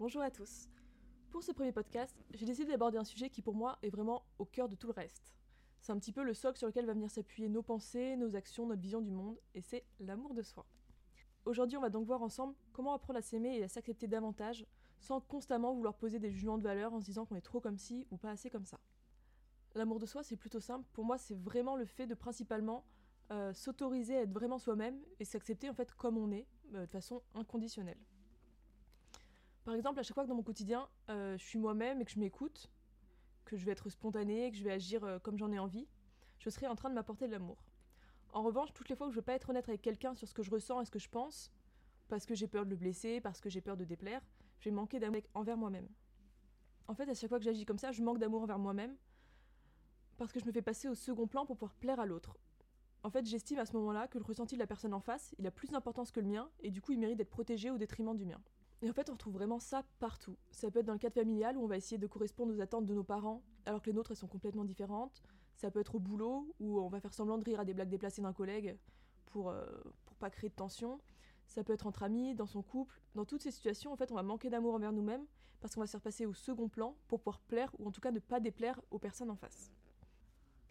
Bonjour à tous. Pour ce premier podcast, j'ai décidé d'aborder un sujet qui pour moi est vraiment au cœur de tout le reste. C'est un petit peu le socle sur lequel va venir s'appuyer nos pensées, nos actions, notre vision du monde, et c'est l'amour de soi. Aujourd'hui, on va donc voir ensemble comment apprendre à s'aimer et à s'accepter davantage, sans constamment vouloir poser des jugements de valeur en se disant qu'on est trop comme ci ou pas assez comme ça. L'amour de soi, c'est plutôt simple. Pour moi, c'est vraiment le fait de principalement euh, s'autoriser à être vraiment soi-même et s'accepter en fait comme on est, euh, de façon inconditionnelle. Par exemple, à chaque fois que dans mon quotidien, euh, je suis moi-même et que je m'écoute, que je vais être spontanée, que je vais agir comme j'en ai envie, je serai en train de m'apporter de l'amour. En revanche, toutes les fois que je veux pas être honnête avec quelqu'un sur ce que je ressens et ce que je pense, parce que j'ai peur de le blesser, parce que j'ai peur de déplaire, je vais manquer d'amour envers moi-même. En fait, à chaque fois que j'agis comme ça, je manque d'amour envers moi-même, parce que je me fais passer au second plan pour pouvoir plaire à l'autre. En fait, j'estime à ce moment-là que le ressenti de la personne en face, il a plus d'importance que le mien, et du coup, il mérite d'être protégé au détriment du mien. Et en fait, on retrouve vraiment ça partout. Ça peut être dans le cadre familial où on va essayer de correspondre aux attentes de nos parents, alors que les nôtres elles sont complètement différentes. Ça peut être au boulot où on va faire semblant de rire à des blagues déplacées d'un collègue pour, euh, pour pas créer de tension. Ça peut être entre amis, dans son couple. Dans toutes ces situations, en fait, on va manquer d'amour envers nous-mêmes parce qu'on va se faire passer au second plan pour pouvoir plaire ou en tout cas ne pas déplaire aux personnes en face.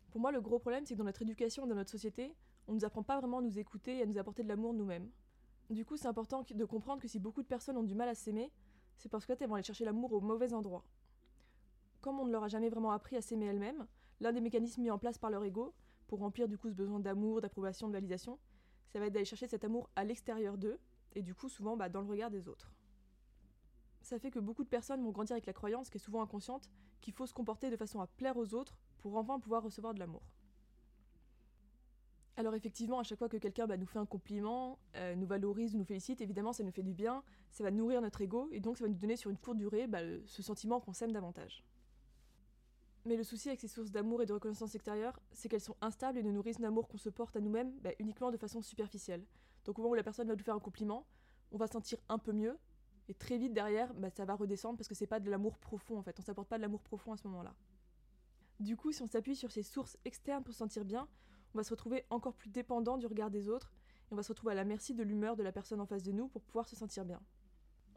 Pour moi, le gros problème, c'est que dans notre éducation et dans notre société, on ne nous apprend pas vraiment à nous écouter et à nous apporter de l'amour nous-mêmes. Du coup, c'est important de comprendre que si beaucoup de personnes ont du mal à s'aimer, c'est parce qu'elles vont aller chercher l'amour au mauvais endroit. Comme on ne leur a jamais vraiment appris à s'aimer elles-mêmes, l'un des mécanismes mis en place par leur ego, pour remplir du coup ce besoin d'amour, d'approbation, de validation, ça va être d'aller chercher cet amour à l'extérieur d'eux, et du coup souvent bah, dans le regard des autres. Ça fait que beaucoup de personnes vont grandir avec la croyance, qui est souvent inconsciente, qu'il faut se comporter de façon à plaire aux autres pour enfin pouvoir recevoir de l'amour. Alors effectivement, à chaque fois que quelqu'un bah, nous fait un compliment, euh, nous valorise, nous félicite, évidemment ça nous fait du bien, ça va nourrir notre ego et donc ça va nous donner sur une courte durée bah, ce sentiment qu'on s'aime davantage. Mais le souci avec ces sources d'amour et de reconnaissance extérieure, c'est qu'elles sont instables et ne nourrissent l'amour qu'on se porte à nous-mêmes bah, uniquement de façon superficielle. Donc au moment où la personne va nous faire un compliment, on va se sentir un peu mieux, et très vite derrière, ça va redescendre parce que c'est pas de l'amour profond en fait, on s'apporte pas de l'amour profond à ce moment-là. Du coup, si on s'appuie sur ces sources externes pour se sentir bien, on va se retrouver encore plus dépendant du regard des autres et on va se retrouver à la merci de l'humeur de la personne en face de nous pour pouvoir se sentir bien.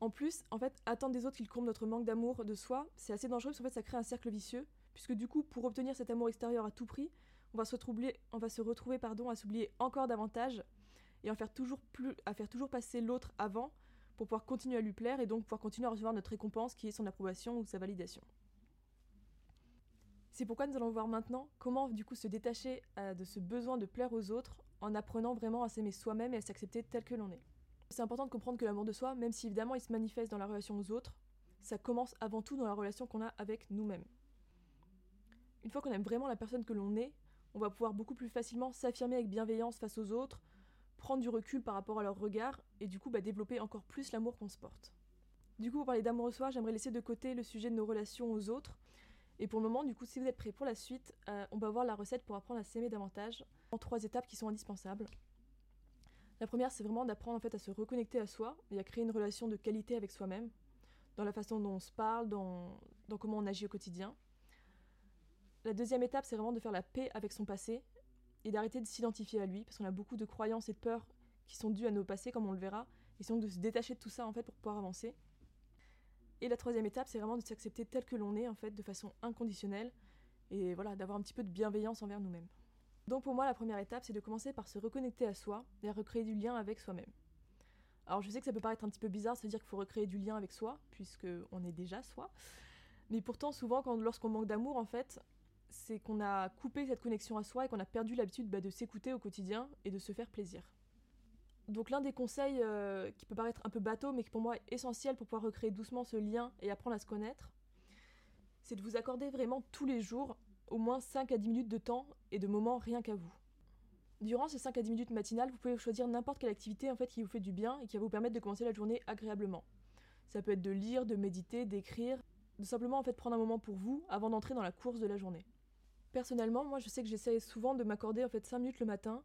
En plus, en fait, attendre des autres qu'ils comblent notre manque d'amour de soi, c'est assez dangereux parce qu'en fait, ça crée un cercle vicieux, puisque du coup, pour obtenir cet amour extérieur à tout prix, on va se retrouver, pardon, à s'oublier encore davantage et à faire toujours passer l'autre avant pour pouvoir continuer à lui plaire et donc pouvoir continuer à recevoir notre récompense qui est son approbation ou sa validation. C'est pourquoi nous allons voir maintenant comment du coup se détacher euh, de ce besoin de plaire aux autres en apprenant vraiment à s'aimer soi-même et à s'accepter tel que l'on est. C'est important de comprendre que l'amour de soi, même si évidemment il se manifeste dans la relation aux autres, ça commence avant tout dans la relation qu'on a avec nous-mêmes. Une fois qu'on aime vraiment la personne que l'on est, on va pouvoir beaucoup plus facilement s'affirmer avec bienveillance face aux autres, prendre du recul par rapport à leur regard et du coup bah, développer encore plus l'amour qu'on se porte. Du coup, pour parler d'amour de soi, j'aimerais laisser de côté le sujet de nos relations aux autres et pour le moment, du coup, si vous êtes prêts pour la suite, euh, on va voir la recette pour apprendre à s'aimer davantage en trois étapes qui sont indispensables. La première, c'est vraiment d'apprendre en fait à se reconnecter à soi et à créer une relation de qualité avec soi-même, dans la façon dont on se parle, dans, dans comment on agit au quotidien. La deuxième étape, c'est vraiment de faire la paix avec son passé et d'arrêter de s'identifier à lui, parce qu'on a beaucoup de croyances et de peurs qui sont dues à nos passés, comme on le verra, et donc de se détacher de tout ça en fait pour pouvoir avancer. Et la troisième étape, c'est vraiment de s'accepter tel que l'on est, en fait, de façon inconditionnelle, et voilà, d'avoir un petit peu de bienveillance envers nous-mêmes. Donc pour moi, la première étape, c'est de commencer par se reconnecter à soi et à recréer du lien avec soi-même. Alors je sais que ça peut paraître un petit peu bizarre se dire qu'il faut recréer du lien avec soi, puisque on est déjà soi. Mais pourtant, souvent, lorsqu'on manque d'amour, en fait, c'est qu'on a coupé cette connexion à soi et qu'on a perdu l'habitude bah, de s'écouter au quotidien et de se faire plaisir. Donc l'un des conseils euh, qui peut paraître un peu bateau, mais qui pour moi est essentiel pour pouvoir recréer doucement ce lien et apprendre à se connaître, c'est de vous accorder vraiment tous les jours au moins 5 à 10 minutes de temps et de moments rien qu'à vous. Durant ces 5 à 10 minutes matinales, vous pouvez choisir n'importe quelle activité en fait qui vous fait du bien et qui va vous permettre de commencer la journée agréablement. Ça peut être de lire, de méditer, d'écrire, de simplement en prendre un moment pour vous avant d'entrer dans la course de la journée. Personnellement, moi je sais que j'essaie souvent de m'accorder en fait 5 minutes le matin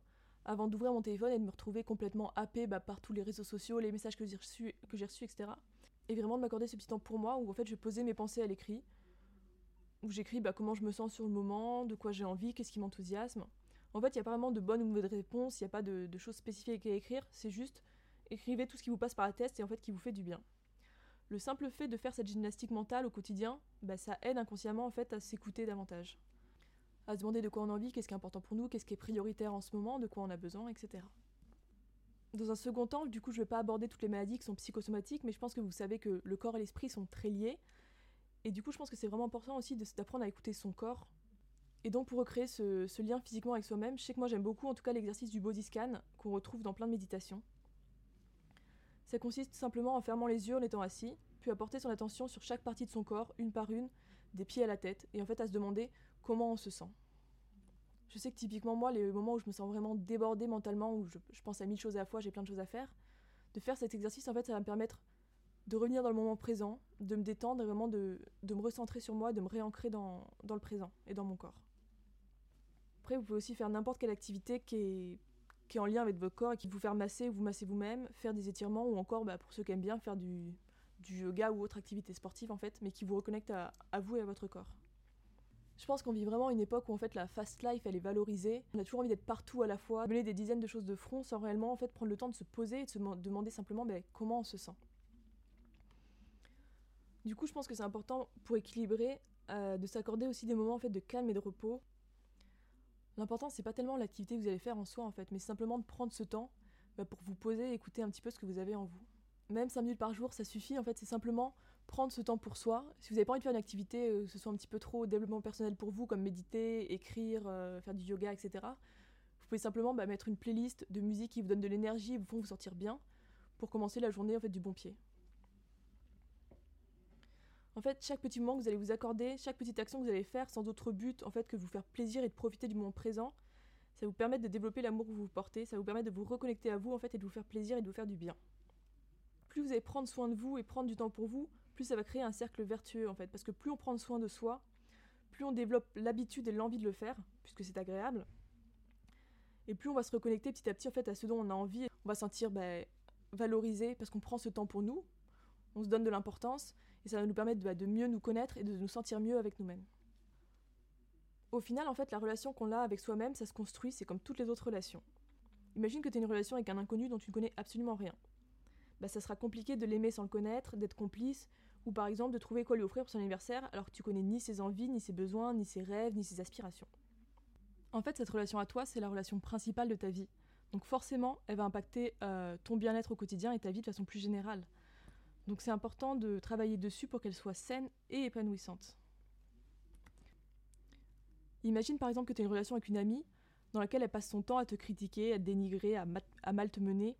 avant d'ouvrir mon téléphone et de me retrouver complètement happé bah, par tous les réseaux sociaux, les messages que j'ai reçus, etc. Et vraiment de m'accorder ce petit temps pour moi où en fait je poser mes pensées à l'écrit, où j'écris bah, comment je me sens sur le moment, de quoi j'ai envie, qu'est-ce qui m'enthousiasme. En fait, il n'y a pas vraiment de bonne ou mauvaise réponse, il n'y a pas de, choses spécifiques à écrire, c'est juste écrivez tout ce qui vous passe par la tête et en fait qui vous fait du bien. le simple fait de faire cette gymnastique mentale au quotidien, bah, ça aide inconsciemment en fait à s'écouter davantage, à se demander de quoi on a envie, qu'est-ce qui est important pour nous, qu'est-ce qui est prioritaire en ce moment, de quoi on a besoin, etc. Dans un second temps, du coup, je ne vais pas aborder toutes les maladies qui sont psychosomatiques, mais je pense que vous savez que le corps et l'esprit sont très liés. Et du coup, je pense que c'est vraiment important aussi d'apprendre à écouter son corps. Et donc, pour recréer ce, ce lien physiquement avec soi-même, je sais que moi j'aime beaucoup en tout cas l'exercice du body scan qu'on retrouve dans plein de méditations. Ça consiste simplement en fermant les yeux en étant assis, puis à porter son attention sur chaque partie de son corps, une par une, des pieds à la tête, et en fait à se demander comment on se sent. Je sais que typiquement moi, les moments où je me sens vraiment débordée mentalement, où je, pense à mille choses à la fois, j'ai plein de choses à faire, de faire cet exercice, en fait, ça va me permettre de revenir dans le moment présent, de me détendre et vraiment de, me recentrer sur moi, de me réancrer dans, le présent et dans mon corps. Après, vous pouvez aussi faire n'importe quelle activité qui est en lien avec votre corps et qui vous faire masser ou vous masser vous-même, faire des étirements ou encore, bah, pour ceux qui aiment bien, faire du, du, yoga ou autre activité sportive en fait, mais qui vous reconnecte à, vous et à votre corps. Je pense qu'on vit vraiment une époque où en fait la fast life elle est valorisée. On a toujours envie d'être partout à la fois, mener des dizaines de choses de front sans réellement en fait prendre le temps de se poser et de se demander simplement bah, comment on se sent. Du coup, je pense que c'est important pour équilibrer euh, de s'accorder aussi des moments de calme et de repos L'important, c'est pas tellement l'activité que vous allez faire en soi, en fait, mais simplement de prendre ce temps bah, pour vous poser et écouter un petit peu ce que vous avez en vous. Même 5 minutes par jour, ça suffit, en fait, c'est simplement prendre ce temps pour soi. Si vous n'avez pas envie de faire une activité, euh, que ce soit un petit peu trop développement personnel pour vous, comme méditer, écrire, euh, faire du yoga, etc., vous pouvez simplement bah, mettre une playlist de musique qui vous donne de l'énergie et vous font vous sortir bien pour commencer la journée en fait du bon pied. En fait, chaque petit moment que vous allez vous accorder, chaque petite action que vous allez faire sans autre but en fait que vous faire plaisir et de profiter du moment présent, ça vous permet de développer l'amour que vous vous portez, ça vous permet de vous reconnecter à vous en fait et de vous faire plaisir et de vous faire du bien. Plus vous allez prendre soin de vous et prendre du temps pour vous, plus ça va créer un cercle vertueux en fait, parce que plus on prend soin de soi, plus on développe l'habitude et l'envie de le faire, puisque c'est agréable, et plus on va se reconnecter petit à petit en fait à ce dont on a envie, on va sentir bah, valorisé parce qu'on prend ce temps pour nous, on se donne de l'importance, et ça va nous permettre bah, de, mieux nous connaître et de nous sentir mieux avec nous-mêmes. Au final, en fait, la relation qu'on a avec soi-même, ça se construit, c'est comme toutes les autres relations. Imagine que tu as une relation avec un inconnu dont tu ne connais absolument rien. Bah, ça sera compliqué de l'aimer sans le connaître, d'être complice, ou par exemple de trouver quoi lui offrir pour son anniversaire alors que tu connais ni ses envies, ni ses besoins, ni ses rêves, ni ses aspirations. En fait, cette relation à toi, c'est la relation principale de ta vie. Donc forcément, elle va impacter euh, ton bien-être au quotidien et ta vie de façon plus générale. Donc c'est important de travailler dessus pour qu'elle soit saine et épanouissante. Imagine par exemple que tu as une relation avec une amie dans laquelle elle passe son temps à te critiquer, à te dénigrer, à, mal te mener.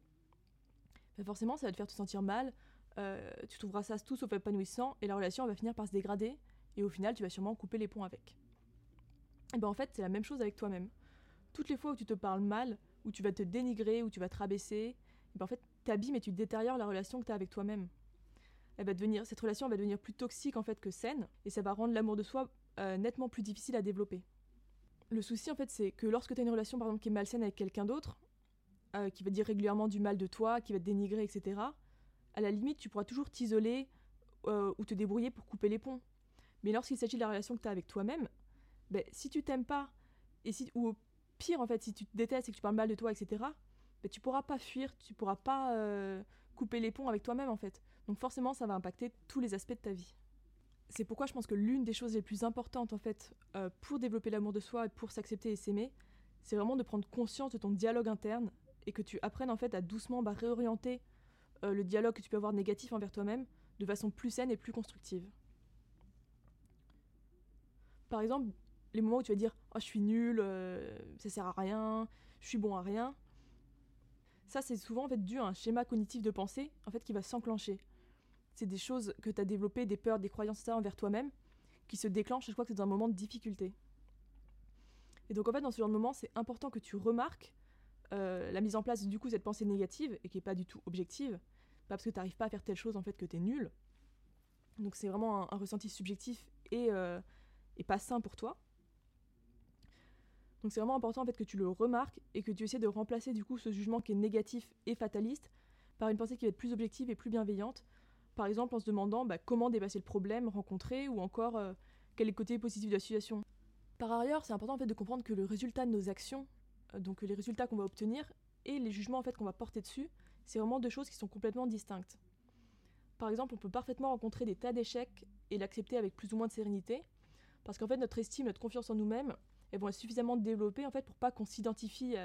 Ben, forcément, ça va te faire te sentir mal, euh, tu trouveras ça tout sauf épanouissant et la relation va finir par se dégrader et au final tu vas sûrement couper les ponts avec. Et ben en fait, c'est la même chose avec toi-même. Toutes les fois où tu te parles mal, où tu vas te dénigrer, où tu vas te rabaisser, ben en fait, t'abîmes et tu détériores la relation que tu as avec toi-même va devenir, cette relation va devenir plus toxique en fait que saine, et ça va rendre l'amour de soi euh, nettement plus difficile à développer. Le souci en fait, c'est que lorsque tu as une relation par exemple qui est malsaine avec quelqu'un d'autre, euh, qui va dire régulièrement du mal de toi, qui va te dénigrer, etc., à la limite, tu pourras toujours t'isoler euh, ou te débrouiller pour couper les ponts. Mais lorsqu'il s'agit de la relation que tu as avec toi-même, ben, si tu t'aimes pas, ou pire en fait, si tu te détestes et que tu parles mal de toi, etc., ben, tu pourras pas fuir, tu pourras pas couper les ponts avec toi-même en fait. Donc forcément, ça va impacter tous les aspects de ta vie. C'est pourquoi je pense que l'une des choses les plus importantes en fait euh, pour développer l'amour de soi et pour s'accepter et s'aimer, c'est vraiment de prendre conscience de ton dialogue interne et que tu apprennes en fait à doucement bah, réorienter euh, le dialogue que tu peux avoir négatif envers toi-même de façon plus saine et plus constructive. Par exemple, les moments où tu vas dire oh je suis nul, euh, ça sert à rien, je suis bon à rien. Ça c'est souvent en fait dû à un schéma cognitif de pensée en fait qui va s'enclencher c'est des choses que tu as développées, des peurs, des croyances, ça envers toi-même, qui se déclenchent je crois que c'est dans un moment de difficulté. Et donc en fait, dans ce genre de moment, c'est important que tu remarques euh, la mise en place du coup cette pensée négative et qui n'est pas du tout objective, pas parce que tu n'arrives pas à faire telle chose en fait que tu es nul. Donc c'est vraiment un, ressenti subjectif et, euh, et pas sain pour toi. Donc c'est vraiment important en fait que tu le remarques et que tu essaies de remplacer du coup ce jugement qui est négatif et fataliste par une pensée qui va être plus objective et plus bienveillante par exemple en se demandant bah, comment dépasser le problème rencontré ou encore euh, quel est le côté positif de la situation. Par ailleurs, c'est important en fait de comprendre que le résultat de nos actions, donc les résultats qu'on va obtenir et les jugements en fait qu'on va porter dessus, c'est vraiment deux choses qui sont complètement distinctes. Par exemple, on peut parfaitement rencontrer des tas d'échecs et l'accepter avec plus ou moins de sérénité, parce qu'en fait notre estime, notre confiance en nous-mêmes, elles vont être suffisamment développées en fait pour pas qu'on s'identifie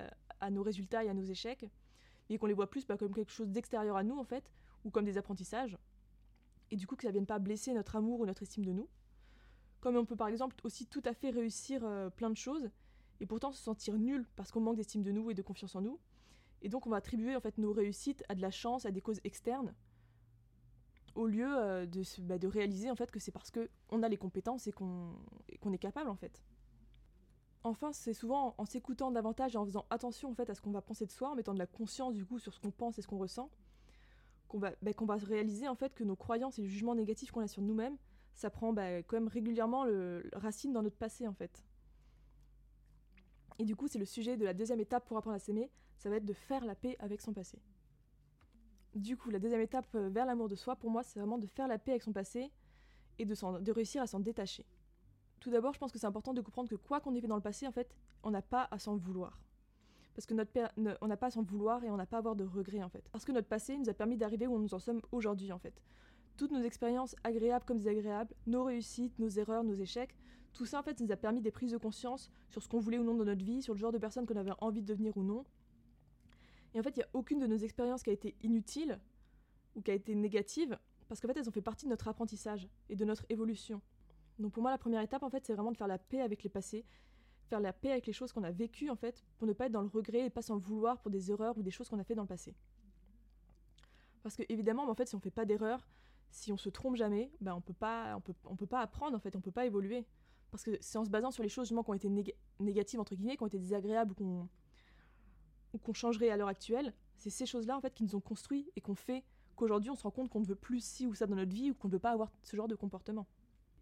à, nos résultats et à nos échecs, et qu'on les voit plus pas comme quelque chose d'extérieur à nous en fait, ou comme des apprentissages, et du coup que ça vienne pas blesser notre amour ou notre estime de nous. Comme on peut par exemple aussi tout à fait réussir euh, plein de choses, et pourtant se sentir nul parce qu'on manque d'estime de nous et de confiance en nous, et donc on va attribuer en fait nos réussites à de la chance, à des causes externes, au lieu euh, de, bah, de réaliser en fait que c'est parce qu'on a les compétences et qu'on est capable en fait. Enfin, c'est souvent en s'écoutant davantage et en faisant attention en fait à ce qu'on va penser de soi, en mettant de la conscience du coup sur ce qu'on pense et ce qu'on ressent, qu'on va, bah, réaliser en fait que nos croyances et le jugement négatif qu'on a sur nous-mêmes, ça prend bah, quand même régulièrement racine dans notre passé en fait. Et du coup, c'est le sujet de la deuxième étape pour apprendre à s'aimer, ça va être de faire la paix avec son passé. Du coup, la deuxième étape euh, vers l'amour de soi, pour moi, c'est vraiment de faire la paix avec son passé et de, réussir à s'en détacher. Tout d'abord, je pense que c'est important de comprendre que quoi qu'on ait fait dans le passé, en fait, on n'a pas à s'en vouloir. Parce que notre n'a pas à s'en vouloir et on n'a pas à avoir de regrets, en fait. Parce que notre passé nous a permis d'arriver où nous en sommes aujourd'hui, en fait. Toutes nos expériences, agréables comme désagréables, nos réussites, nos erreurs, nos échecs, tout ça, en fait, nous a permis des prises de conscience sur ce qu'on voulait ou non dans notre vie, sur le genre de personne qu'on avait envie de devenir ou non, et en fait, il n'y a aucune de nos expériences qui a été inutile ou qui a été négative, parce qu'en fait, elles ont fait partie de notre apprentissage et de notre évolution. Donc pour moi, la première étape, en fait, c'est vraiment de faire la paix avec les passés, faire la paix avec les choses qu'on a vécues, en fait, pour ne pas être dans le regret et pas s'en vouloir pour des erreurs ou des choses qu'on a fait dans le passé. Parce que évidemment, en fait, si on fait pas d'erreurs, si on se trompe jamais, ben on peut pas, on peut, on peut pas apprendre en fait, on peut pas évoluer. Parce que c'est en se basant sur les choses justement qui ont été négatives entre guillemets, qui ont été désagréables qu'on qu'on changerait à l'heure actuelle, c'est ces choses-là en fait qui nous ont construit et qu'on fait qu'aujourd'hui on se rend compte qu'on ne veut plus ci ou ça dans notre vie ou qu'on ne veut pas avoir ce genre de comportement.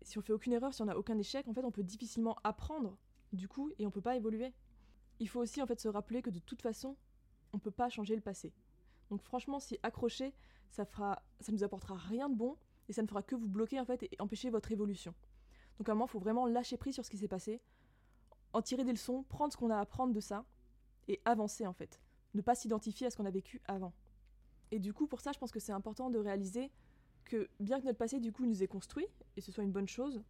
Si on fait aucune erreur, si on n'a aucun échec, en fait on peut difficilement apprendre du coup et on peut pas évoluer. Il faut aussi en fait se rappeler que de toute façon, on peut pas changer le passé. Donc franchement, si accrocher, ça fera ça nous apportera rien de bon et ça ne fera que vous bloquer en fait et empêcher votre évolution. Donc à un moment, il faut vraiment lâcher prise sur ce qui s'est passé, en tirer des leçons, prendre ce qu'on a à apprendre de ça et avancer en fait. Ne pas s'identifier à ce qu'on a vécu avant. Et du coup, pour ça, je pense que c'est important de réaliser que bien que notre passé du coup nous ait construit, et ce soit une bonne chose,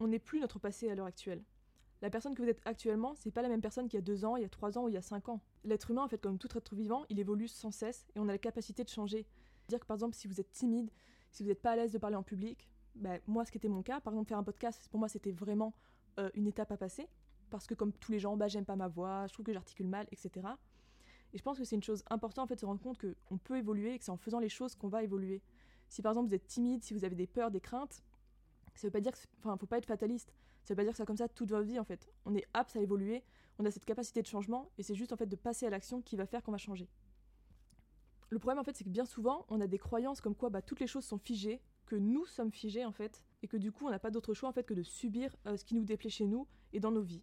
on n'est plus notre passé à l'heure actuelle. La personne que vous êtes actuellement, c'est pas la même personne qu'il y a deux ans, il y a trois ans ou il y a cinq ans. L'être humain, en fait, comme tout être vivant, il évolue sans cesse et on a la capacité de changer. Dire que par exemple, si vous êtes timide, si vous n'êtes pas à l'aise de parler en public, ben, moi, ce qui était mon cas, par exemple, faire un podcast, pour moi, c'était vraiment euh, une étape à passer parce que comme tous les gens, bah, j'aime pas ma voix, je trouve que j'articule mal, etc. Et je pense que c'est une chose importante en fait de se rendre compte qu'on peut évoluer et que c'est en faisant les choses qu'on va évoluer. Si par exemple vous êtes timide, si vous avez des peurs, des craintes, ça veut pas dire que, enfin, faut pas être fataliste. Ça veut pas dire que c'est comme ça toute votre vie en fait. On est apte à évoluer, on a cette capacité de changement et c'est juste en fait de passer à l'action qui va faire qu'on va changer. Le problème en fait c'est que bien souvent on a des croyances comme quoi bah, toutes les choses sont figées, que nous sommes figés en fait et que du coup on n'a pas d'autre choix en fait que de subir euh, ce qui nous déplaît chez nous et dans nos vies.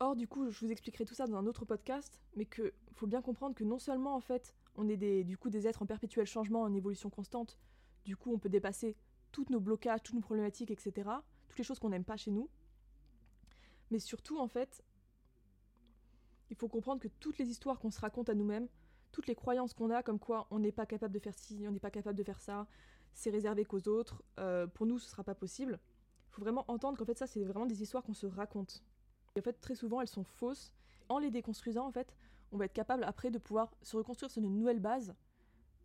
Or, du coup, je vous expliquerai tout ça dans un autre podcast, mais qu'il faut bien comprendre que non seulement, en fait, on est des, du coup des êtres en perpétuel changement, en évolution constante, du coup, on peut dépasser tous nos blocages, toutes nos problématiques, etc., toutes les choses qu'on n'aime pas chez nous, mais surtout, en fait, il faut comprendre que toutes les histoires qu'on se raconte à nous-mêmes, toutes les croyances qu'on a, comme quoi on n'est pas capable de faire ci, on n'est pas capable de faire ça, c'est réservé qu'aux autres, euh, pour nous, ce sera pas possible. Il faut vraiment entendre qu'en fait, ça, c'est vraiment des histoires qu'on se raconte. Et en fait, très souvent, elles sont fausses. En les déconstruisant, en fait, on va être capable après de pouvoir se reconstruire sur une nouvelle base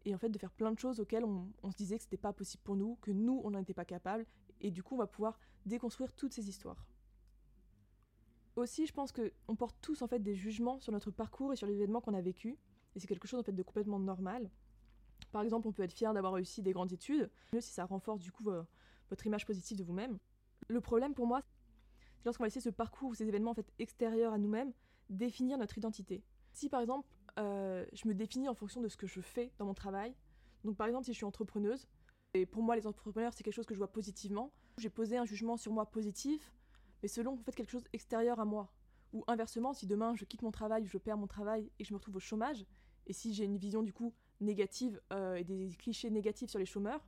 et en fait de faire plein de choses auxquelles on, se disait que c'était pas possible pour nous, que nous, on n'en était pas capable. Et du coup, on va pouvoir déconstruire toutes ces histoires. Aussi, je pense qu'on porte tous en fait des jugements sur notre parcours et sur les événements qu'on a vécu. Et c'est quelque chose en fait de complètement normal. Par exemple, on peut être fier d'avoir réussi des grandes études, mieux si ça renforce du coup votre image positive de vous-même. Le problème pour moi, lorsqu'on va laisser ce parcours ou ces événements en fait extérieurs à nous-mêmes définir notre identité. Si par exemple euh, je me définis en fonction de ce que je fais dans mon travail, donc par exemple si je suis entrepreneuse, et pour moi les entrepreneurs c'est quelque chose que je vois positivement, j'ai posé un jugement sur moi positif, mais selon en fait quelque chose extérieur à moi. Ou inversement, si demain je quitte mon travail, je perds mon travail et je me retrouve au chômage, et si j'ai une vision du coup négative euh, et des clichés négatifs sur les chômeurs,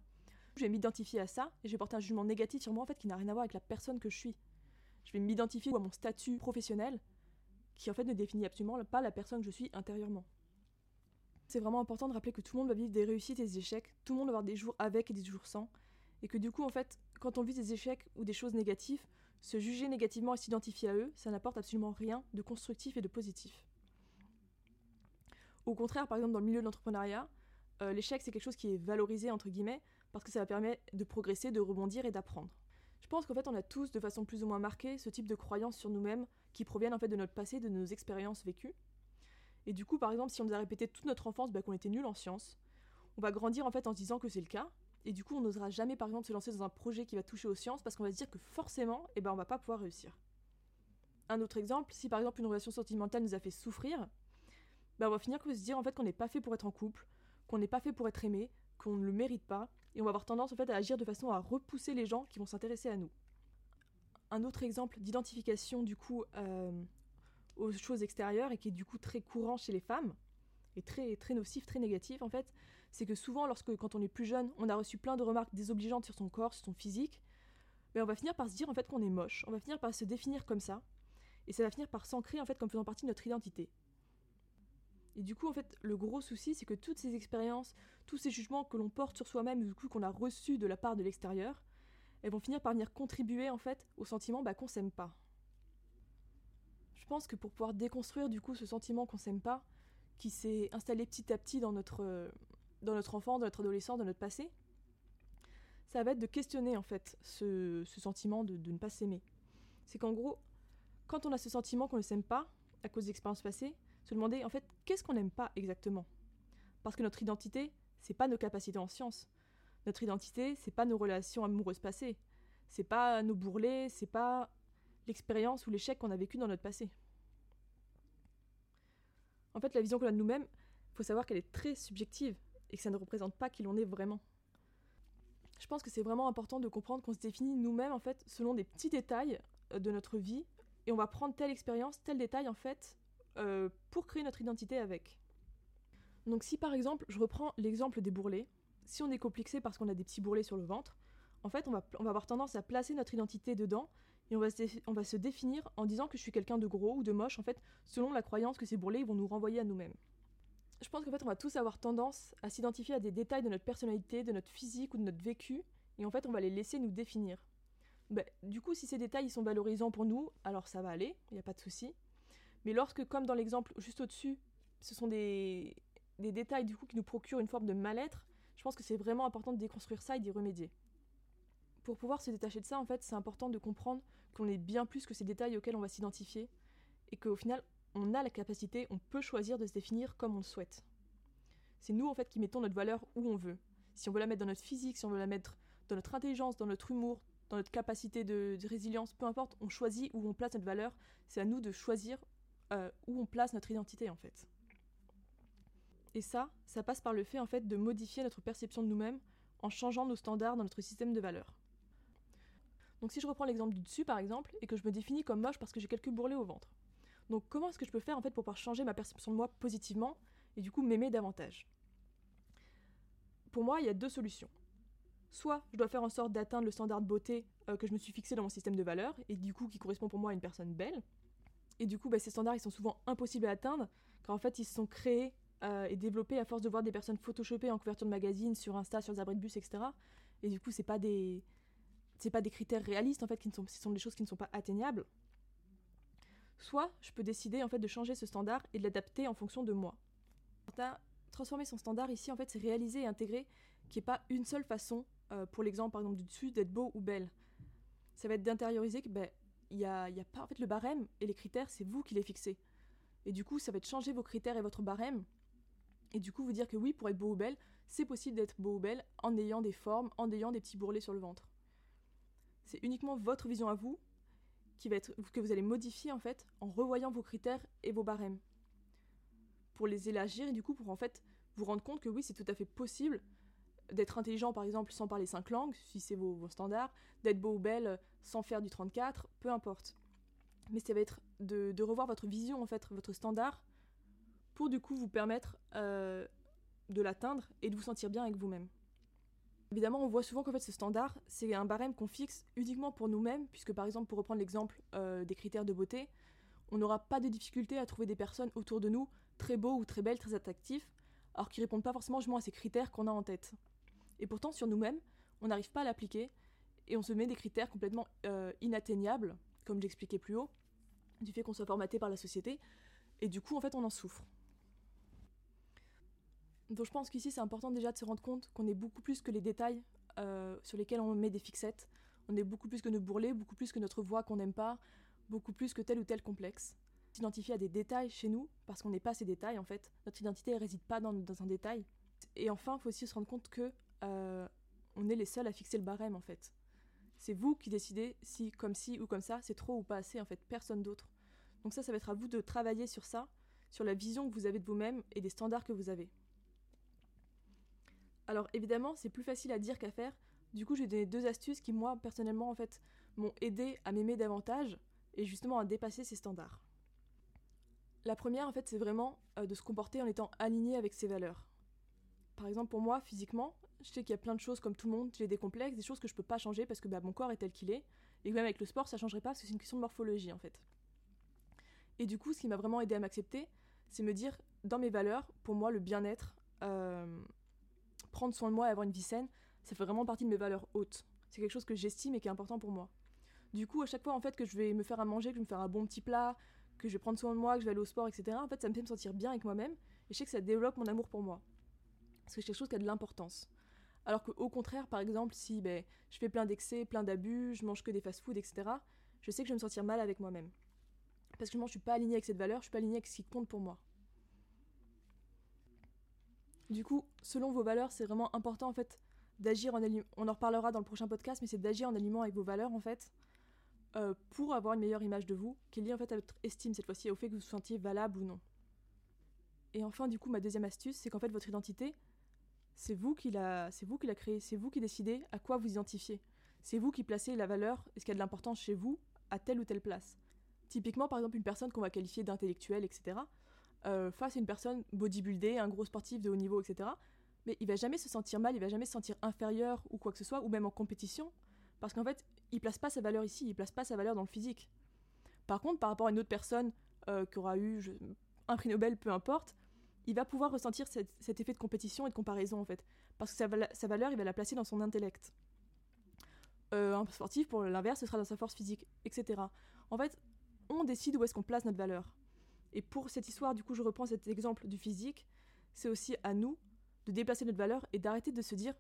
je vais m'identifier à ça et je vais porter un jugement négatif sur moi en fait qui n'a rien à voir avec la personne que je suis je vais m'identifier à mon statut professionnel qui en fait ne définit absolument pas la personne que je suis intérieurement. C'est vraiment important de rappeler que tout le monde va vivre des réussites et des échecs, tout le monde va avoir des jours avec et des jours sans, et que du coup, en fait, quand on vit des échecs ou des choses négatives, se juger négativement et s'identifier à eux, ça n'apporte absolument rien de constructif et de positif. Au contraire, par exemple, dans le milieu de l'entrepreneuriat, euh, l'échec, c'est quelque chose qui est valorisé, entre guillemets, parce que ça permet de progresser, de rebondir et d'apprendre. Je pense qu'en fait, on a tous, de façon plus ou moins marquée, ce type de croyances sur nous-mêmes qui proviennent en fait de notre passé, de nos expériences vécues. Et du coup, par exemple, si on nous a répété toute notre enfance bah, qu'on était nul en sciences, on va grandir en fait en se disant que c'est le cas. Et du coup, on n'osera jamais, par exemple, se lancer dans un projet qui va toucher aux sciences parce qu'on va se dire que forcément, eh ben, on va pas pouvoir réussir. Un autre exemple, si par exemple une relation sentimentale nous a fait souffrir, bah, on va finir par se dire en fait qu'on n'est pas fait pour être en couple, qu'on n'est pas fait pour être aimé, qu'on ne le mérite pas, et on va avoir tendance en fait à agir de façon à repousser les gens qui vont s'intéresser à nous. Un autre exemple d'identification du coup euh, aux choses extérieures et qui est du coup très courant chez les femmes et très très nocif, très négatif en fait, c'est que souvent lorsque quand on est plus jeune, on a reçu plein de remarques désobligeantes sur son corps, sur son physique, mais on va finir par se dire en fait qu'on est moche, on va finir par se définir comme ça et ça va finir par s'ancrer en fait comme faisant partie de notre identité. Et du coup, en fait, le gros souci, c'est que toutes ces expériences, tous ces jugements que l'on porte sur soi-même, du coup qu'on a reçus de la part de l'extérieur, elles vont finir par venir contribuer en fait au sentiment bah, qu'on s'aime pas. Je pense que pour pouvoir déconstruire du coup ce sentiment qu'on s'aime pas, qui s'est installé petit à petit dans notre, dans notre enfant, dans notre adolescent, dans notre passé, ça va être de questionner en fait ce, sentiment de, de ne pas s'aimer. C'est qu'en gros, quand on a ce sentiment qu'on ne s'aime pas, à cause d'expériences passées, se demander en fait qu'est-ce qu'on n'aime pas exactement? Parce que notre identité, c'est pas nos capacités en sciences. Notre identité, c'est pas nos relations amoureuses passées. C'est pas nos bourrelets, c'est pas l'expérience ou l'échec qu'on a vécu dans notre passé. En fait, la vision qu'on a de nous-mêmes, il faut savoir qu'elle est très subjective et que ça ne représente pas qui l'on est vraiment. Je pense que c'est vraiment important de comprendre qu'on se définit nous-mêmes en fait selon des petits détails euh, de notre vie et on va prendre telle expérience, tel détail en fait euh, pour créer notre identité avec. Donc si par exemple, je reprends l'exemple des bourrelets, si on est complexé parce qu'on a des petits bourrelets sur le ventre, en fait on va, on va avoir tendance à placer notre identité dedans et on va, se, on va se définir en disant que je suis quelqu'un de gros ou de moche, en fait, selon la croyance que ces bourrelets vont nous renvoyer à nous-mêmes. Je pense qu'en fait on va tous avoir tendance à s'identifier à des détails de notre personnalité, de notre physique ou de notre vécu, et en fait on va les laisser nous définir. Ben, du coup, si ces détails ils sont valorisants pour nous, alors ça va aller, il n'y a pas de souci. Mais lorsque, comme dans l'exemple juste au-dessus, ce sont des, détails du coup qui nous procurent une forme de mal-être, je pense que c'est vraiment important de déconstruire ça et d'y remédier. Pour pouvoir se détacher de ça, en fait, c'est important de comprendre qu'on est bien plus que ces détails auxquels on va s'identifier et qu'au final, on a la capacité, on peut choisir de se définir comme on le souhaite. C'est nous en fait qui mettons notre valeur où on veut. Si on veut la mettre dans notre physique, si on veut la mettre dans notre intelligence, dans notre humour, dans notre capacité de résilience, peu importe, on choisit où on place notre valeur. C'est à nous de choisir euh, où on place notre identité en fait. Et ça, ça passe par le fait en fait de modifier notre perception de nous-mêmes en changeant nos standards dans notre système de valeurs. Donc si je reprends l'exemple du dessus par exemple et que je me définis comme moche parce que j'ai quelques bourrelets au ventre. Donc comment est-ce que je peux faire en fait pour pouvoir changer ma perception de moi positivement et du coup m'aimer davantage? Pour moi, il y a deux solutions. Soit je dois faire en sorte d'atteindre le standard de beauté euh, que je me suis fixé dans mon système de valeurs et du coup qui correspond pour moi à une personne belle. Et du coup, bah, ces standards, ils sont souvent impossibles à atteindre, car en fait, ils se sont créés euh, et développés à force de voir des personnes photoshopées en couverture de magazine, sur Insta, sur les abris de bus, etc. Et du coup, c'est pas des, c'est pas des critères réalistes en fait, qui sont, ce sont des choses qui ne sont pas atteignables. Soit je peux décider en fait de changer ce standard et de l'adapter en fonction de moi. Transformer son standard ici, en fait, c'est réaliser et intégrer qu'il n'y ait pas une seule façon, euh, pour l'exemple par exemple du dessus, d'être beau ou belle. Ça va être d'intérioriser que ben, il n'y a, y a pas en fait le barème et les critères, c'est vous qui les fixez. Et du coup, ça va être changer vos critères et votre barème. Et du coup, vous dire que oui, pour être beau ou belle, c'est possible d'être beau ou belle en ayant des formes, en ayant des petits bourrelets sur le ventre. C'est uniquement votre vision à vous que vous allez modifier en fait en revoyant vos critères et vos barèmes. Pour les élargir et du coup pour en fait vous rendre compte que oui, c'est tout à fait possible d'être intelligent par exemple sans parler cinq langues, si c'est vos, standards, d'être beau ou belle sans faire du 34, peu importe. Mais ça va être de, revoir votre vision en fait, votre standard, pour du coup vous permettre euh, de l'atteindre et de vous sentir bien avec vous-même. Évidemment, on voit souvent qu'en fait ce standard, c'est un barème qu'on fixe uniquement pour nous-mêmes, puisque par exemple, pour reprendre l'exemple euh, des critères de beauté, on n'aura pas de difficulté à trouver des personnes autour de nous très beaux ou très belles, très attractifs, alors qu'ils répondent pas forcément à ces critères qu'on a en tête. Et pourtant, sur nous-mêmes, on n'arrive pas à l'appliquer et on se met des critères complètement euh, inatteignables, comme j'expliquais plus haut, du fait qu'on soit formaté par la société, et du coup, en fait, on en souffre. Donc je pense qu'ici, c'est important déjà de se rendre compte qu'on est beaucoup plus que les détails euh, sur lesquels on met des fixettes. On est beaucoup plus que nos bourrelets, beaucoup plus que notre voix qu'on n'aime pas, beaucoup plus que tel ou tel complexe. S'identifier à des détails chez nous, parce qu'on n'est pas ces détails en fait. Notre identité ne réside pas dans, un détail. Et enfin, il faut aussi se rendre compte que euh, on est les seuls à fixer le barème en fait. C'est vous qui décidez si, comme si ou comme ça, c'est trop ou pas assez, en fait, personne d'autre. Donc ça, ça va être à vous de travailler sur ça, sur la vision que vous avez de vous-même et des standards que vous avez. Alors évidemment, c'est plus facile à dire qu'à faire. Du coup, j'ai donné deux astuces qui, moi, personnellement, en fait, m'ont aidé à m'aimer davantage et justement à dépasser ces standards. La première, en fait, c'est vraiment euh, de se comporter en étant aligné avec ses valeurs. Par exemple, pour moi, physiquement, je sais qu'il y a plein de choses comme tout le monde, j'ai des complexes, des choses que je peux pas changer parce que bah, mon corps est tel qu'il est, et que même avec le sport, ça changerait pas parce que c'est une question de morphologie en fait. Et du coup, ce qui m'a vraiment aidé à m'accepter, c'est me dire, dans mes valeurs, pour moi, le bien-être, euh, prendre soin de moi et avoir une vie saine, ça fait vraiment partie de mes valeurs hautes. C'est quelque chose que j'estime et qui est important pour moi. Du coup, à chaque fois en fait que je vais me faire à manger, que je vais me faire un bon petit plat, que je vais prendre soin de moi, que je vais aller au sport, etc. En fait, ça me fait me sentir bien avec moi-même et je sais que ça développe mon amour pour moi. Parce que c'est quelque chose qui a de l'importance. Alors qu'au contraire, par exemple, si ben, je fais plein d'excès, plein d'abus, je mange que des fast-foods, etc., je sais que je vais me sentir mal avec moi-même. Parce que je ne suis pas alignée avec cette valeur, je suis pas alignée avec ce qui compte pour moi. Du coup, selon vos valeurs, c'est vraiment important en fait d'agir en On en reparlera dans le prochain podcast, mais c'est d'agir en aliment avec vos valeurs en fait, euh, pour avoir une meilleure image de vous, qui est liée en fait à votre estime cette fois-ci, au fait que vous vous sentiez valable ou non. Et enfin, du coup, ma deuxième astuce, c'est qu'en fait votre identité, c'est vous qui la, c'est vous qui la créez, c'est vous qui décidez à quoi vous identifiez. C'est vous qui placez la valeur et ce qui a de l'importance chez vous à telle ou telle place. Typiquement, par exemple, une personne qu'on va qualifier d'intellectuelle, etc., euh, face à une personne bodybuildée, un gros sportif de haut niveau, etc., mais il va jamais se sentir mal, il va jamais se sentir inférieur ou quoi que ce soit, ou même en compétition, parce qu'en fait, il place pas sa valeur ici, il place pas sa valeur dans le physique. Par contre, par rapport à une autre personne euh, qui aura eu un prix Nobel, peu importe, il va pouvoir ressentir cet, effet de compétition et de comparaison en fait, parce que sa, valeur, il va la placer dans son intellect. Euh, un sportif, pour l'inverse, ce sera dans sa force physique, etc. En fait, on décide où est-ce qu'on place notre valeur. Et pour cette histoire, du coup, je reprends cet exemple du physique, c'est aussi à nous de déplacer notre valeur et d'arrêter de se dire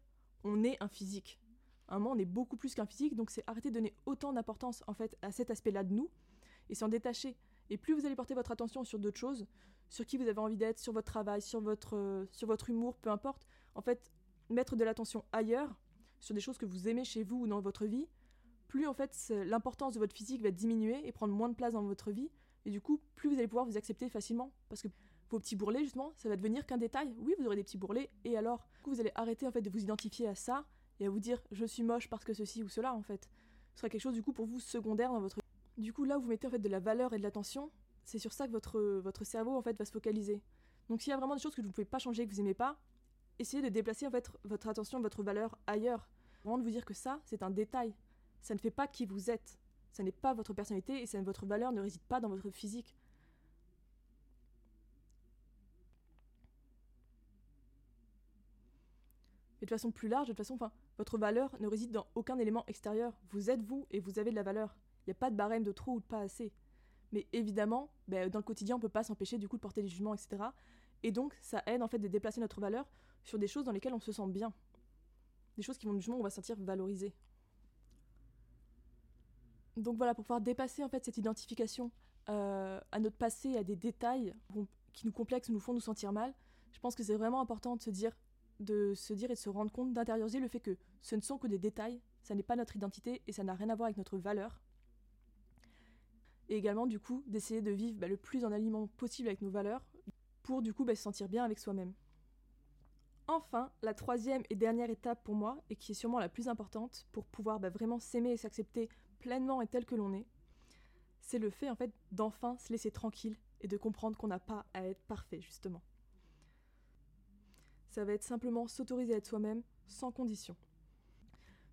on est un physique. À un moment, on est beaucoup plus qu'un physique, donc c'est arrêter de donner autant d'importance en fait à cet aspect-là de nous et s'en détacher. Et plus vous allez porter votre attention sur d'autres choses, sur qui vous avez envie d'être, sur votre travail, sur votre, euh, sur votre humour, peu importe. En fait, mettre de l'attention ailleurs, sur des choses que vous aimez chez vous ou dans votre vie, plus en fait l'importance de votre physique va diminuer et prendre moins de place dans votre vie. Et du coup, plus vous allez pouvoir vous accepter facilement. Parce que vos petits bourrelets, justement, ça va devenir qu'un détail. Oui, vous aurez des petits bourrelets, et alors Du coup, vous allez arrêter en fait de vous identifier à ça et à vous dire je suis moche parce que ceci ou cela, en fait. Ce sera quelque chose du coup pour vous secondaire dans votre. Du coup, là où vous mettez en fait de la valeur et de l'attention, c'est sur ça que votre, votre cerveau en fait va se focaliser. Donc s'il y a vraiment des choses que vous ne pouvez pas changer, que vous n'aimez pas, essayez de déplacer en fait votre attention, votre valeur ailleurs. Vraiment de vous dire que ça, c'est un détail. Ça ne fait pas qui vous êtes. Ça n'est pas votre personnalité et votre valeur ne réside pas dans votre physique. Mais de façon plus large, de façon, enfin, votre valeur ne réside dans aucun élément extérieur. Vous êtes vous et vous avez de la valeur. Il n'y a pas de barème de trop ou de pas assez. Mais évidemment, ben, dans le quotidien, on ne peut pas s'empêcher du coup de porter des jugements, etc. Et donc, ça aide en fait de déplacer notre valeur sur des choses dans lesquelles on se sent bien. Des choses qui vont justement, on va se sentir valorisé. Donc voilà, pour pouvoir dépasser en fait cette identification euh, à notre passé, à des détails qui nous complexent, nous font nous sentir mal, je pense que c'est vraiment important de se dire, de se dire et de se rendre compte, d'intérioriser le fait que ce ne sont que des détails, ça n'est pas notre identité et ça n'a rien à voir avec notre valeur et également du coup d'essayer de vivre bah, le plus en aliment possible avec nos valeurs pour du coup bah, se sentir bien avec soi-même. Enfin, la troisième et dernière étape pour moi, et qui est sûrement la plus importante pour pouvoir bah, vraiment s'aimer et s'accepter pleinement et tel que l'on est, c'est le fait en fait d'enfin se laisser tranquille et de comprendre qu'on n'a pas à être parfait justement. Ça va être simplement s'autoriser à être soi-même sans condition.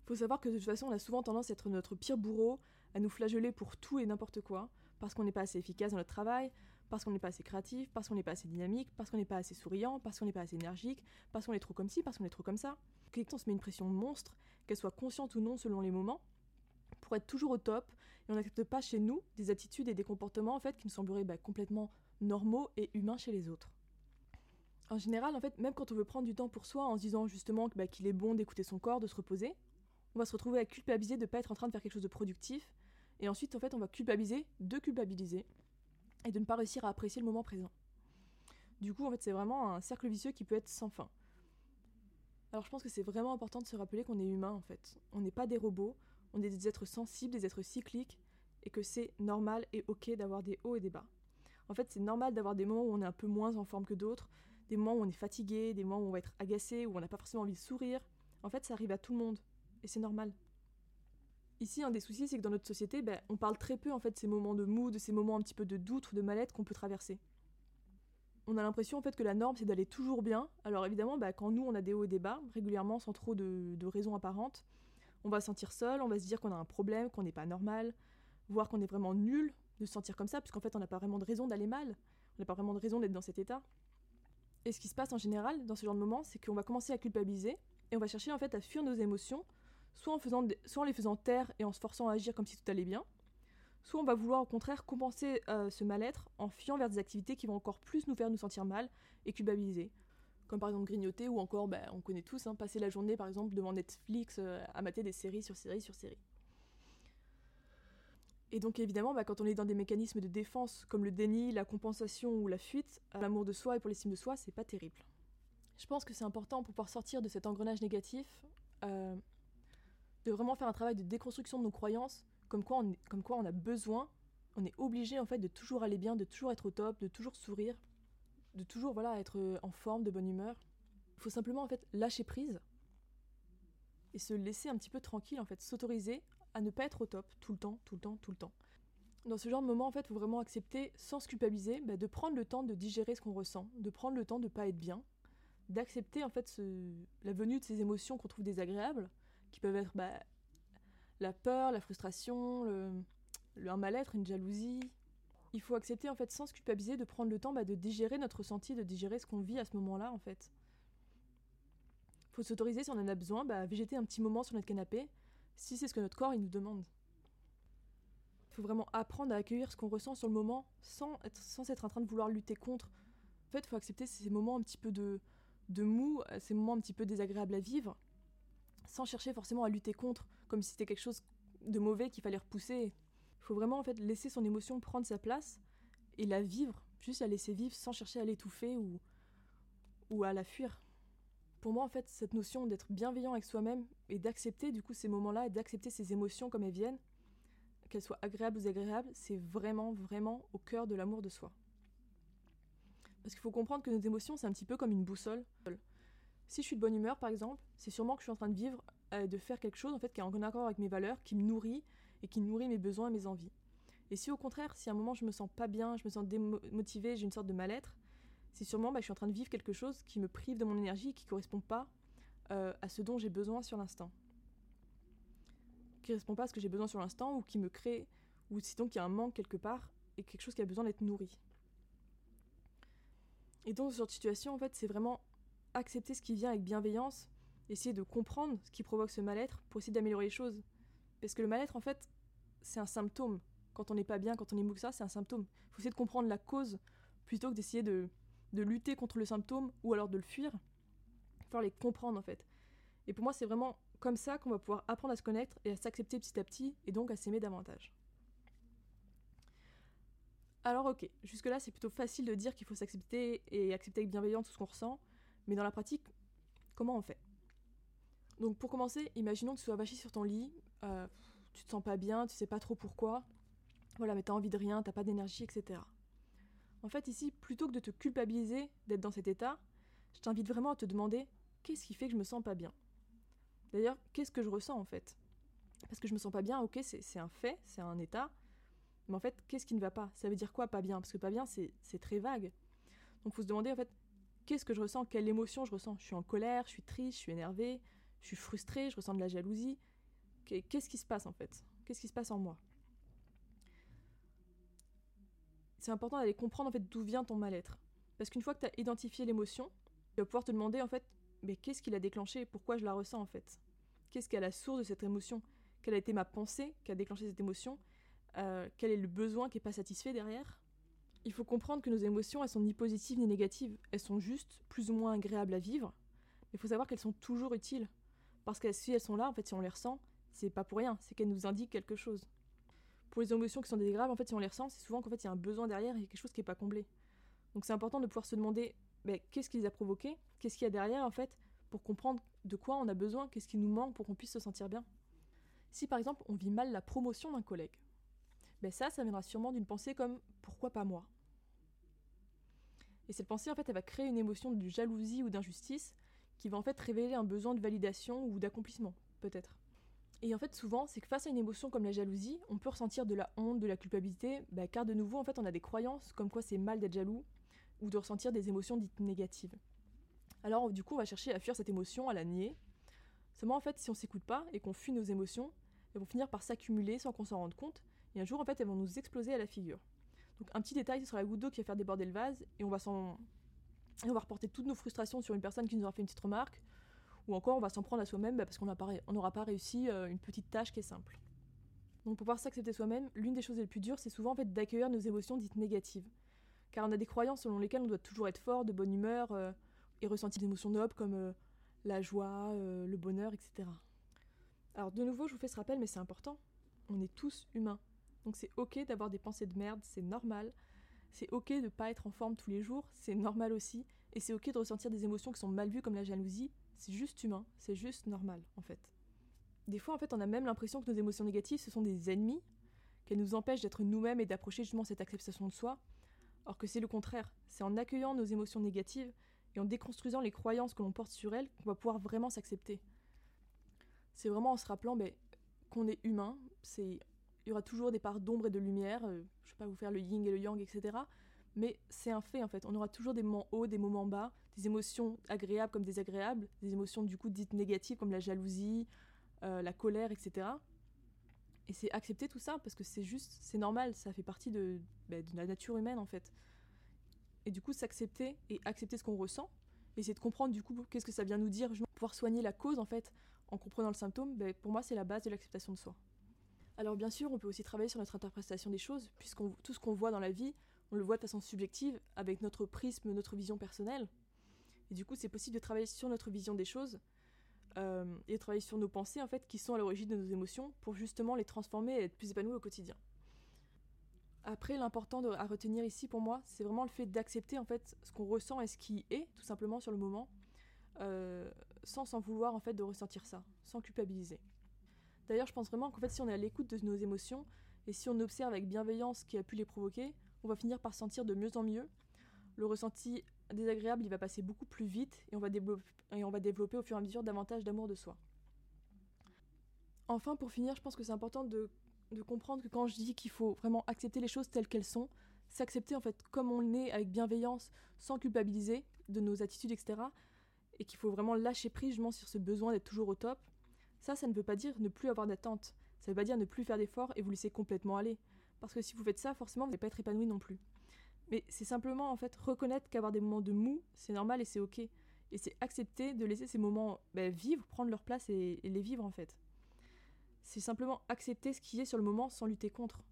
Faut savoir que de toute façon, on a souvent tendance à être notre pire bourreau, à nous flageller pour tout et n'importe quoi, parce qu'on n'est pas assez efficace dans notre travail, parce qu'on n'est pas assez créatif, parce qu'on n'est pas assez dynamique, parce qu'on n'est pas assez souriant, parce qu'on n'est pas assez énergique, parce qu'on est trop comme ci, parce qu'on est trop comme ça. on se met une pression monstre, qu'elle soit consciente ou non selon les moments, pour être toujours au top, et on n'accepte pas chez nous des attitudes et des comportements en fait qui nous sembleraient bah, complètement normaux et humains chez les autres. En général, en fait, même quand on veut prendre du temps pour soi en se disant justement bah, qu'il est bon d'écouter son corps, de se reposer, on va se retrouver à culpabiliser de ne pas être en train de faire quelque chose de productif, et ensuite en fait on va culpabiliser de culpabiliser, et de ne pas réussir à apprécier le moment présent. Du coup, en fait, c'est vraiment un cercle vicieux qui peut être sans fin. Alors je pense que c'est vraiment important de se rappeler qu'on est humain en fait. On n'est pas des robots, on est des êtres sensibles, des êtres cycliques, et que c'est normal et ok d'avoir des hauts et des bas. En fait, c'est normal d'avoir des moments où on est un peu moins en forme que d'autres, des moments où on est fatigué, des moments où on va être agacé, où on n'a pas forcément envie de sourire. En fait, ça arrive à tout le monde, et c'est normal. Ici, un des soucis, c'est que dans notre société, ben, on parle très peu en fait de ces moments de mou, de ces moments un petit peu de doute ou de mal-être qu'on peut traverser. On a l'impression en que la norme c'est d'aller toujours bien. Alors évidemment, ben, quand nous on a des hauts et des bas, régulièrement sans trop de raisons apparentes, on va se sentir seul, on va se dire qu'on a un problème, qu'on n'est pas normal, voire qu'on est vraiment nul de se sentir comme ça, puisqu'en fait on n'a pas vraiment de raison d'aller mal, on n'a pas vraiment de raison d'être dans cet état. Et ce qui se passe en général dans ce genre de moment, c'est qu'on va commencer à culpabiliser et on va chercher en fait à fuir nos émotions soit en, faisant soit en les faisant taire et en se forçant à agir comme si tout allait bien, soit on va vouloir au contraire compenser euh, ce mal-être en fuyant vers des activités qui vont encore plus nous faire nous sentir mal et culpabiliser. Comme par exemple grignoter ou encore, bah, on connaît tous, hein, passer la journée par exemple devant Netflix euh, à mater des séries sur séries sur séries. Et donc évidemment, bah, quand on est dans des mécanismes de défense comme le déni, la compensation ou la fuite, euh, l'amour de soi et pour l'estime de soi, c'est pas terrible. Je pense que c'est important pour pouvoir sortir de cet engrenage négatif de vraiment faire un travail de déconstruction de nos croyances, comme quoi on, comme quoi on a besoin, on est obligé en fait de toujours aller bien, de toujours être au top, de toujours sourire, de toujours voilà être euh, en forme, de bonne humeur. Il faut simplement en fait lâcher prise et se laisser un petit peu tranquille en fait, s'autoriser à ne pas être au top tout le temps, tout le temps, tout le temps. Dans ce genre de moment, en fait, faut vraiment accepter, sans se culpabiliser, bah, de prendre le temps de digérer ce qu'on ressent, de prendre le temps de pas être bien, d'accepter en fait la venue de ces émotions qu'on trouve désagréables, qui peuvent être bah, la peur, la frustration, le, un mal-être, une jalousie. Il faut accepter en fait sans se culpabiliser de prendre le temps bah, de digérer notre ressenti, de digérer ce qu'on vit à ce moment-là en fait. Faut s'autoriser si on en a besoin bah, à végéter un petit moment sur notre canapé, si c'est ce que notre corps il nous demande. Il faut vraiment apprendre à accueillir ce qu'on ressent sur le moment sans être, sans être en train de vouloir lutter contre. En fait, faut accepter ces moments un petit peu de, de mou, ces moments un petit peu désagréables à vivre, sans chercher forcément à lutter contre, comme si c'était quelque chose de mauvais qu'il fallait repousser. Il faut vraiment en fait laisser son émotion prendre sa place et la vivre, juste la laisser vivre sans chercher à l'étouffer ou, ou à la fuir. Pour moi, en fait, cette notion d'être bienveillant avec soi-même et d'accepter du coup ces moments-là et d'accepter ces émotions comme elles viennent, qu'elles soient agréables ou désagréables, c'est vraiment, vraiment au cœur de l'amour de soi. Parce qu'il faut comprendre que nos émotions, c'est un petit peu comme une boussole. Si je suis de bonne humeur, par exemple, c'est sûrement que je suis en train de vivre, euh, de faire quelque chose en fait qui est en accord avec mes valeurs, qui me nourrit et qui nourrit mes besoins et mes envies. Et si au contraire, si à un moment je me sens pas bien, je me sens démotivée, j'ai une sorte de mal-être, c'est sûrement bah, je suis en train de vivre quelque chose qui me prive de mon énergie, qui correspond pas euh, à ce dont j'ai besoin sur l'instant, qui correspond pas à ce que j'ai besoin sur l'instant ou qui me crée, ou sinon qu'il y a un manque quelque part et quelque chose qui a besoin d'être nourri. Et donc, sur cette situation, en fait, c'est vraiment accepter ce qui vient avec bienveillance, essayer de comprendre ce qui provoque ce mal-être pour essayer d'améliorer les choses. Parce que le mal-être, en fait, c'est un symptôme. Quand on n'est pas bien, quand on est mou que ça, c'est un symptôme. Il faut essayer de comprendre la cause plutôt que d'essayer de, de lutter contre le symptôme ou alors de le fuir. Il faut les comprendre, en fait. Et pour moi, c'est vraiment comme ça qu'on va pouvoir apprendre à se connaître et à s'accepter petit à petit et donc à s'aimer davantage. Alors ok, jusque-là c'est plutôt facile de dire qu'il faut s'accepter et accepter avec bienveillance tout ce qu'on ressent, mais dans la pratique, comment on fait? Donc pour commencer, imaginons que tu sois vaché sur ton lit, euh, tu te sens pas bien, tu sais pas trop pourquoi, voilà, mais t'as envie de rien, t'as pas d'énergie, etc. En fait, ici, plutôt que de te culpabiliser d'être dans cet état, je t'invite vraiment à te demander qu'est-ce qui fait que je me sens pas bien? D'ailleurs, qu'est-ce que je ressens en fait? Parce que je me sens pas bien, ok, c'est un fait, c'est un état, mais en fait, qu'est-ce qui ne va pas? Ça veut dire quoi pas bien? Parce que pas bien, c'est très vague. Donc, faut se demander en fait qu'est-ce que je ressens, quelle émotion je ressens? Je suis en colère, je suis triste, je suis énervée, je suis frustrée, je ressens de la jalousie. Qu'est-ce qui se passe en fait? Qu'est-ce qui se passe en moi? C'est important d'aller comprendre en fait d'où vient ton mal-être. Parce qu'une fois que tu as identifié l'émotion, tu vas pouvoir te demander en fait, mais qu'est-ce qui l'a déclenché? Pourquoi je la ressens en fait? Qu'est-ce qui est à la source de cette émotion? Quelle a été ma pensée qui a déclenché cette émotion? Euh, Quel est le besoin qui n'est pas satisfait derrière? Il faut comprendre que nos émotions, elles sont ni positives ni négatives. Elles sont juste plus ou moins agréables à vivre. Mais il faut savoir qu'elles sont toujours utiles. Parce que si elles sont là, en fait, si on les ressent, c'est pas pour rien, c'est qu'elles nous indiquent quelque chose. Pour les émotions qui sont désagréables, en fait, si on les ressent, c'est souvent qu'en fait, il y a un besoin derrière et quelque chose qui n'est pas comblé. Donc c'est important de pouvoir se demander ben, qu'est-ce qui les a provoqués, qu'est-ce qu'il y a derrière, en fait, pour comprendre de quoi on a besoin, qu'est-ce qui nous manque pour qu'on puisse se sentir bien. Si par exemple on vit mal la promotion d'un collègue, ben ça, ça viendra sûrement d'une pensée comme pourquoi pas moi? Et cette pensée, en fait, elle va créer une émotion de jalousie ou d'injustice qui va en fait révéler un besoin de validation ou d'accomplissement, peut-être. Et en fait, souvent, c'est que face à une émotion comme la jalousie, on peut ressentir de la honte, de la culpabilité, bah, car de nouveau, en fait, on a des croyances comme quoi c'est mal d'être jaloux ou de ressentir des émotions dites négatives. Alors, du coup, on va chercher à fuir cette émotion, à la nier. Seulement, en fait, si on s'écoute pas et qu'on fuit nos émotions, elles vont finir par s'accumuler sans qu'on s'en rende compte, et un jour, en fait, elles vont nous exploser à la figure. Donc, un petit détail, ce sera la goutte d'eau qui va faire déborder le vase, et on va s'en. On va reporter toutes nos frustrations sur une personne qui nous aura fait une petite remarque, ou encore on va s'en prendre à soi-même bah, parce qu'on n'aura pas réussi euh, une petite tâche qui est simple. Donc pour pouvoir s'accepter soi-même, l'une des choses les plus dures, c'est souvent en fait d'accueillir nos émotions dites négatives. Car on a des croyances selon lesquelles on doit toujours être fort, de bonne humeur, euh, et ressentir des émotions nobles comme euh, la joie, le bonheur, etc. Alors de nouveau, je vous fais ce rappel, mais c'est important. On est tous humains. Donc c'est ok d'avoir des pensées de merde, c'est normal. C'est ok de ne pas être en forme tous les jours, c'est normal aussi. Et c'est ok de ressentir des émotions qui sont mal vues comme la jalousie, c'est juste humain, c'est juste normal en fait. Des fois en fait on a même l'impression que nos émotions négatives ce sont des ennemis, qu'elles nous empêchent d'être nous-mêmes et d'approcher justement cette acceptation de soi, or que c'est le contraire, c'est en accueillant nos émotions négatives et en déconstruisant les croyances que l'on porte sur elles qu'on va pouvoir vraiment s'accepter. C'est vraiment en se rappelant ben, qu'on est humain, c'est il y aura toujours des parts d'ombre et de lumière, euh, je vais pas vous faire le yin et le yang, etc. Mais c'est un fait en fait. On aura toujours des moments hauts, des moments bas, des émotions agréables comme désagréables, des émotions du coup dites négatives comme la jalousie, euh, la colère, etc. Et c'est accepter tout ça parce que c'est juste, c'est normal, ça fait partie de, bah, de la nature humaine en fait. Et du coup, s'accepter et accepter ce qu'on ressent, essayer de comprendre du coup qu'est-ce que ça vient nous dire, pouvoir soigner la cause en fait en comprenant le symptôme, bah, pour moi c'est la base de l'acceptation de soi. Alors bien sûr, on peut aussi travailler sur notre interprétation des choses, puisque tout ce qu'on voit dans la vie, on le voit de façon subjective, avec notre prisme, notre vision personnelle. Et du coup, c'est possible de travailler sur notre vision des choses euh, et de travailler sur nos pensées, en fait, qui sont à l'origine de nos émotions, pour justement les transformer et être plus épanouis au quotidien. Après, l'important à retenir ici pour moi, c'est vraiment le fait d'accepter en fait ce qu'on ressent et ce qui est, tout simplement sur le moment, euh, sans s'en vouloir en fait de ressentir ça, sans culpabiliser. D'ailleurs, je pense vraiment qu'en fait, si on est à l'écoute de nos émotions et si on observe avec bienveillance ce qui a pu les provoquer, on va finir par sentir de mieux en mieux. Le ressenti désagréable, il va passer beaucoup plus vite et on va développer, au fur et à mesure davantage d'amour de soi. Enfin, pour finir, je pense que c'est important de, de, comprendre que quand je dis qu'il faut vraiment accepter les choses telles qu'elles sont, s'accepter en fait comme on est avec bienveillance, sans culpabiliser de nos attitudes, etc. Et qu'il faut vraiment lâcher prise justement sur ce besoin d'être toujours au top. Ça, ça ne veut pas dire ne plus avoir d'attente. Ça ne veut pas dire ne plus faire d'efforts et vous laisser complètement aller. Parce que si vous faites ça, forcément, vous n'allez pas être épanoui non plus. Mais c'est simplement en fait reconnaître qu'avoir des moments de mou, c'est normal et c'est ok. Et c'est accepter de laisser ces moments bah, vivre, prendre leur place et, les vivre en fait. C'est simplement accepter ce qui est sur le moment sans lutter contre.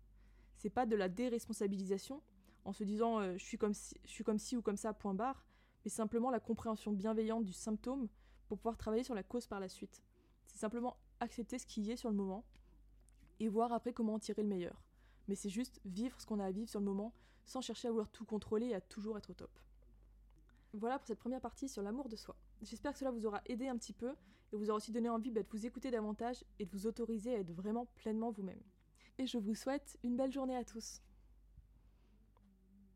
C'est pas de la déresponsabilisation en se disant euh, je, je suis comme ci ou comme ça, point barre, mais simplement la compréhension bienveillante du symptôme pour pouvoir travailler sur la cause par la suite. C'est simplement accepter ce qui est sur le moment et voir après comment en tirer le meilleur mais c'est juste vivre ce qu'on a à vivre sur le moment, sans chercher à vouloir tout contrôler et à toujours être au top. Voilà pour cette première partie sur l'amour de soi. J'espère que cela vous aura aidé un petit peu et vous aura aussi donné envie bah, de vous écouter davantage et de vous autoriser à être vraiment pleinement vous-même. Et je vous souhaite une belle journée à tous.